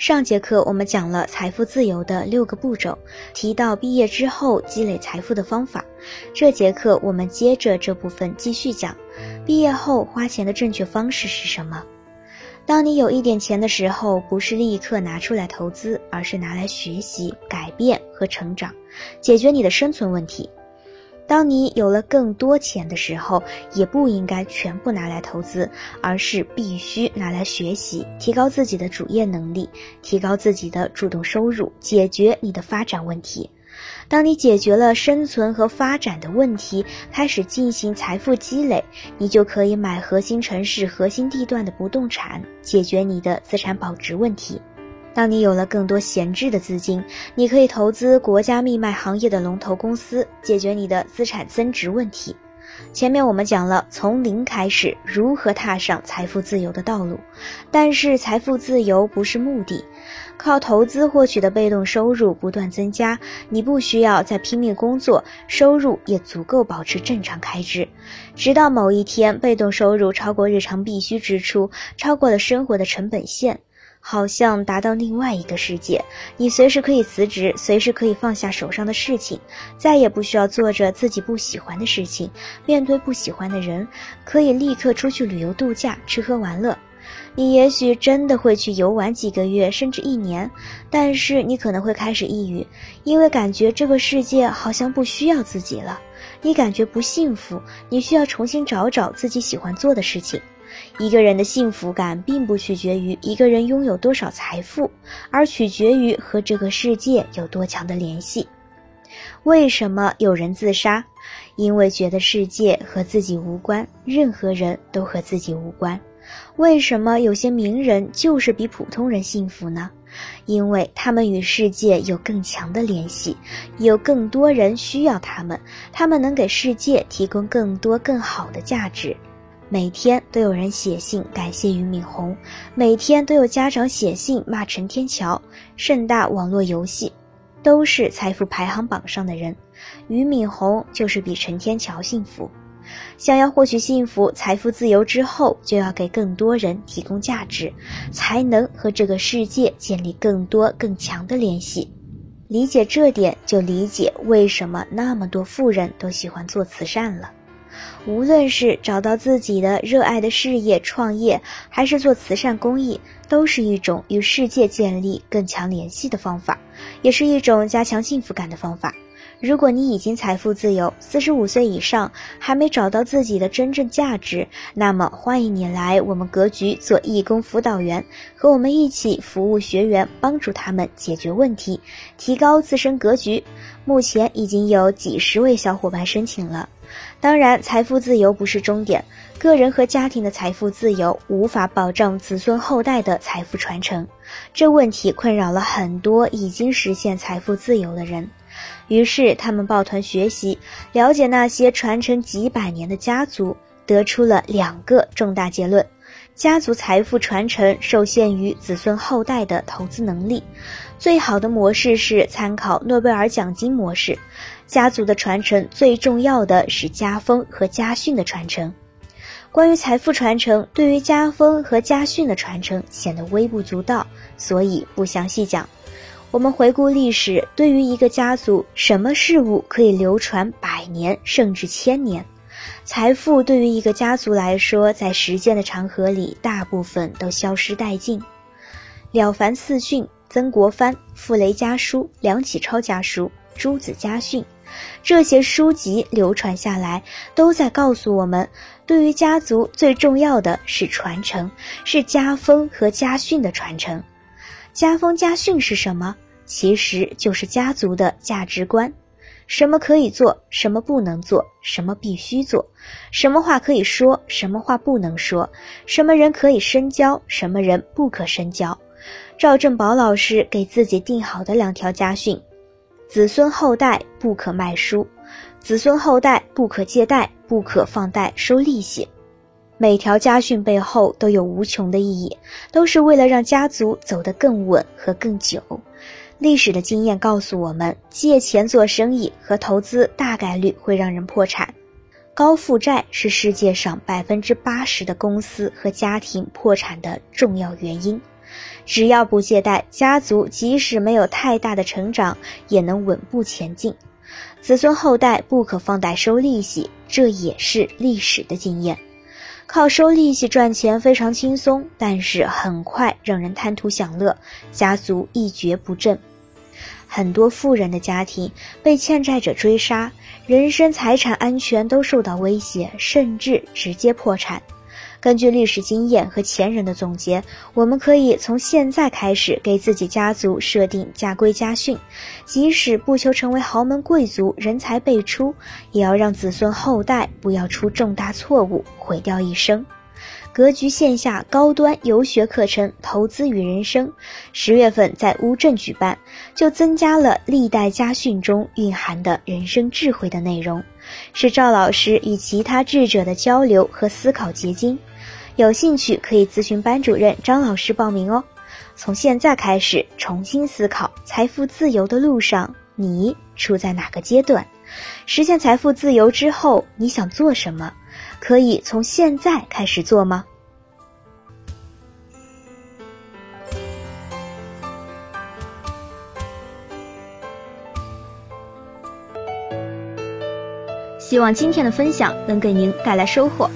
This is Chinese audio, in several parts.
上节课我们讲了财富自由的六个步骤，提到毕业之后积累财富的方法。这节课我们接着这部分继续讲，毕业后花钱的正确方式是什么？当你有一点钱的时候，不是立刻拿出来投资，而是拿来学习、改变和成长，解决你的生存问题。当你有了更多钱的时候，也不应该全部拿来投资，而是必须拿来学习，提高自己的主业能力，提高自己的主动收入，解决你的发展问题。当你解决了生存和发展的问题，开始进行财富积累，你就可以买核心城市、核心地段的不动产，解决你的资产保值问题。当你有了更多闲置的资金，你可以投资国家命脉行业的龙头公司，解决你的资产增值问题。前面我们讲了从零开始如何踏上财富自由的道路，但是财富自由不是目的，靠投资获取的被动收入不断增加，你不需要再拼命工作，收入也足够保持正常开支，直到某一天被动收入超过日常必须支出，超过了生活的成本线。好像达到另外一个世界，你随时可以辞职，随时可以放下手上的事情，再也不需要做着自己不喜欢的事情，面对不喜欢的人，可以立刻出去旅游度假，吃喝玩乐。你也许真的会去游玩几个月，甚至一年，但是你可能会开始抑郁，因为感觉这个世界好像不需要自己了。你感觉不幸福，你需要重新找找自己喜欢做的事情。一个人的幸福感并不取决于一个人拥有多少财富，而取决于和这个世界有多强的联系。为什么有人自杀？因为觉得世界和自己无关，任何人都和自己无关。为什么有些名人就是比普通人幸福呢？因为他们与世界有更强的联系，有更多人需要他们，他们能给世界提供更多更好的价值。每天都有人写信感谢俞敏洪，每天都有家长写信骂陈天桥。盛大网络游戏，都是财富排行榜上的人，俞敏洪就是比陈天桥幸福。想要获取幸福、财富自由之后，就要给更多人提供价值，才能和这个世界建立更多更强的联系。理解这点，就理解为什么那么多富人都喜欢做慈善了。无论是找到自己的热爱的事业创业，还是做慈善公益，都是一种与世界建立更强联系的方法，也是一种加强幸福感的方法。如果你已经财富自由，四十五岁以上还没找到自己的真正价值，那么欢迎你来我们格局做义工辅导员，和我们一起服务学员，帮助他们解决问题，提高自身格局。目前已经有几十位小伙伴申请了。当然，财富自由不是终点，个人和家庭的财富自由无法保障子孙后代的财富传承，这问题困扰了很多已经实现财富自由的人。于是，他们抱团学习，了解那些传承几百年的家族，得出了两个重大结论：家族财富传承受限于子孙后代的投资能力，最好的模式是参考诺贝尔奖金模式。家族的传承最重要的是家风和家训的传承。关于财富传承，对于家风和家训的传承显得微不足道，所以不详细讲。我们回顾历史，对于一个家族，什么事物可以流传百年甚至千年？财富对于一个家族来说，在时间的长河里，大部分都消失殆尽。《了凡四训》《曾国藩》《傅雷家书》《梁启超家书》《朱子家训》，这些书籍流传下来，都在告诉我们，对于家族最重要的是传承，是家风和家训的传承。家风家训是什么？其实就是家族的价值观：什么可以做，什么不能做，什么必须做，什么话可以说，什么话不能说，什么人可以深交，什么人不可深交。赵正宝老师给自己定好的两条家训：子孙后代不可卖书，子孙后代不可借贷，不可放贷收利息。每条家训背后都有无穷的意义，都是为了让家族走得更稳和更久。历史的经验告诉我们，借钱做生意和投资大概率会让人破产。高负债是世界上百分之八十的公司和家庭破产的重要原因。只要不借贷，家族即使没有太大的成长，也能稳步前进。子孙后代不可放贷收利息，这也是历史的经验。靠收利息赚钱非常轻松，但是很快让人贪图享乐，家族一蹶不振。很多富人的家庭被欠债者追杀，人身财产安全都受到威胁，甚至直接破产。根据历史经验和前人的总结，我们可以从现在开始给自己家族设定家规家训，即使不求成为豪门贵族、人才辈出，也要让子孙后代不要出重大错误，毁掉一生。格局线下高端游学课程《投资与人生》，十月份在乌镇举办，就增加了历代家训中蕴含的人生智慧的内容，是赵老师与其他智者的交流和思考结晶。有兴趣可以咨询班主任张老师报名哦。从现在开始重新思考财富自由的路上，你处在哪个阶段？实现财富自由之后，你想做什么？可以从现在开始做吗？希望今天的分享能给您带来收获。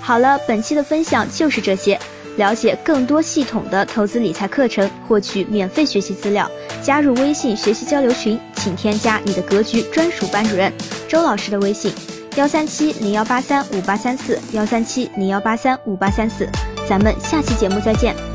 好了，本期的分享就是这些。了解更多系统的投资理财课程，获取免费学习资料，加入微信学习交流群，请添加你的格局专属班主任周老师的微信：幺三七零幺八三五八三四幺三七零幺八三五八三四。咱们下期节目再见。